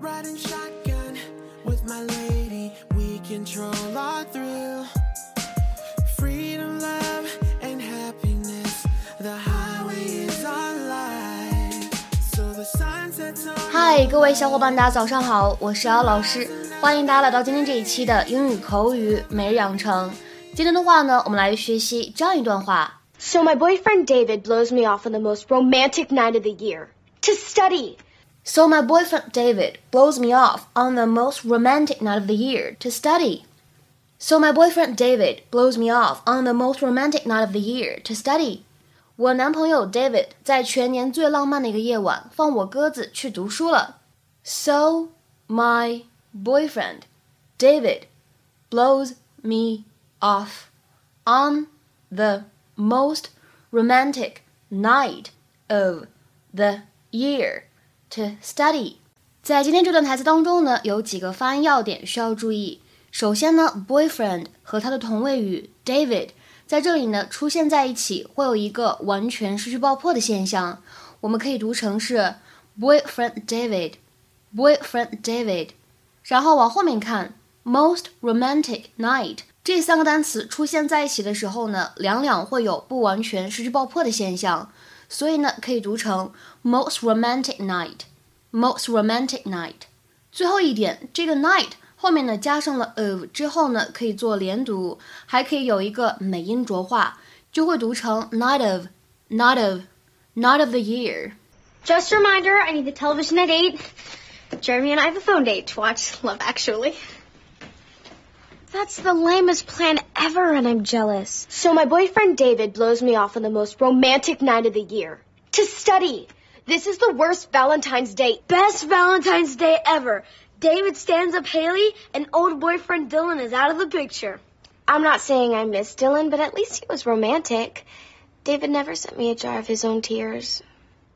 Riding shotgun with my lady, we control our thrill. Freedom, love, and happiness. The highway is our life. So the sun sets on. 嗨，各位小伙伴，大家早上好，我是姚老师，欢迎大家来到今天这一期的英语口语每日养成。今天的话呢，我们来学习这样一段话。 So my boyfriend David blows me off on the most romantic night of the year to study. So my boyfriend David blows me off on the most romantic night of the year to study. So my boyfriend David blows me off on the most romantic night of the year to study. 我男朋友 David 在全年最浪漫的一个夜晚放我鸽子去读书了。So my boyfriend David blows me off on the most romantic night of the year To study。在今天这段台词当中呢，有几个发音要点需要注意。首先呢，boyfriend 和它的同位语 David 在这里呢出现在一起，会有一个完全失去爆破的现象。我们可以读成是 boyfriend David，boyfriend David。然后往后面看，most romantic night 这三个单词出现在一起的时候呢，两两会有不完全失去爆破的现象，所以呢可以读成 most romantic night，most romantic night。最后一点，这个 night 后面呢加上了 of 之后呢，可以做连读，还可以有一个美音浊化，就会读成 night of，night of，night of the year。 Just a reminder, I need the television at 8. Jeremy and I have a phone date to watch Love Actually. That's the lamest plan ever, and I'm jealous. So, my boyfriend David blows me off on the most romantic night of the year to study. This is the worst Valentine's Day. Best Valentine's Day ever. David stands up Haley, and old boyfriend Dylan is out of the picture. I'm not saying I miss Dylan, but at least he was romantic. David never sent me a jar of his own tears.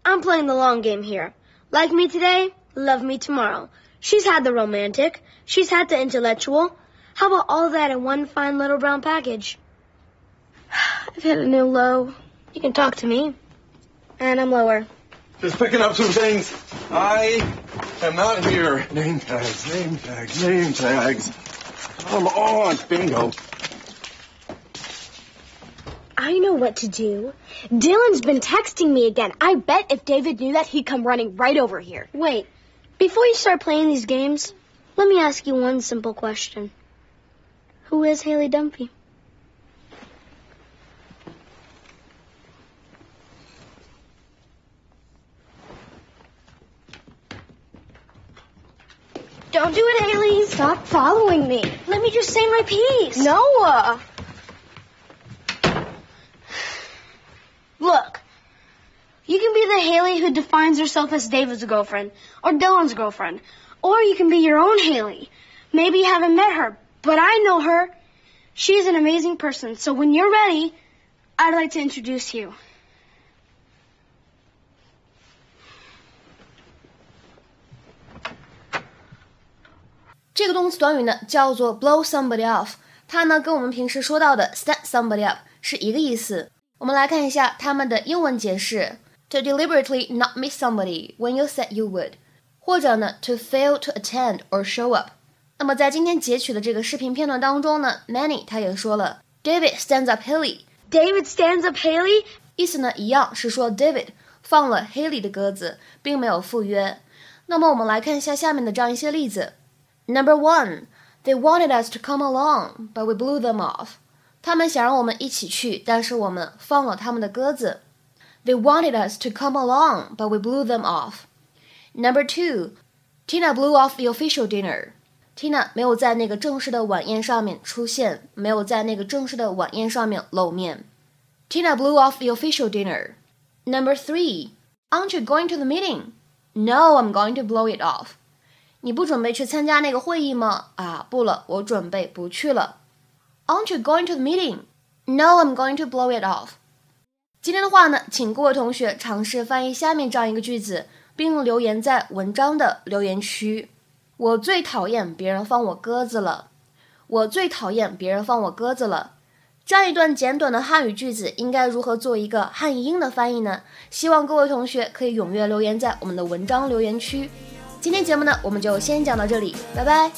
I'm playing the long game here. Like me today, love me tomorrow. She's had the romantic, she's had the intellectual. How about all that in one fine little brown package? I've hit a new low. You can talk to me. And I'm lower. Just picking up some things. I am not here. Name tags, name tags, name tags. Come on, bingo. I know what to do. Dylan's been texting me again. I bet if David knew that, he'd come running right over here. Wait, before you start playing these games, let me ask you one simple question. Who is Haley Dunphy? Don't do it, Haley. Stop following me. Let me just say my piece. Noah. Look, you can be the Haley who defines herself as David's girlfriend or Dylan's girlfriend, or you can be your own Haley. Maybe you haven't met her, but I know her. She's an amazing person, so when you're ready, I'd like to introduce you. 这个动词短语呢叫做 blow somebody off，它呢跟我们平时说到的 set somebody up 是一个意思。我们来看一下它们的英文解释：to deliberately not meet somebody when you said you would，或者呢 to fail to attend or show up。 那么在今天截取的这个视频片段当中呢，Manny 他也说了，David stands up Haley， David stands up Haley. 意思呢一样是说 David 放了 Haley 的鸽子，并没有赴约。那么我们来看一下下面的这样一些例子。Number one, they wanted us to come along, but we blew them off. 他们想让我们一起去，但是我们放了他们的鸽子。They wanted us to come along, but we blew them off. Number two, Tina blew off the official dinner. Tina 没有在那个正式的晚宴上面出现，没有在那个正式的晚宴上面露面。Tina blew off the official dinner. Number three, aren't you going to the meeting? No, I'm going to blow it off. 你不准备去参加那个会议吗？啊，不了，我准备不去了。Aren't you going to the meeting? No, I'm going to blow it off. 今天的话呢，请各位同学尝试翻译下面这样一个句子，并留言在文章的留言区。我最讨厌别人放我鸽子了。我最讨厌别人放我鸽子了。这样一段简短的汉语句子应该如何做一个汉译英的翻译呢？希望各位同学可以踊跃留言在我们的文章留言区。今天节目呢，我们就先讲到这里，拜拜。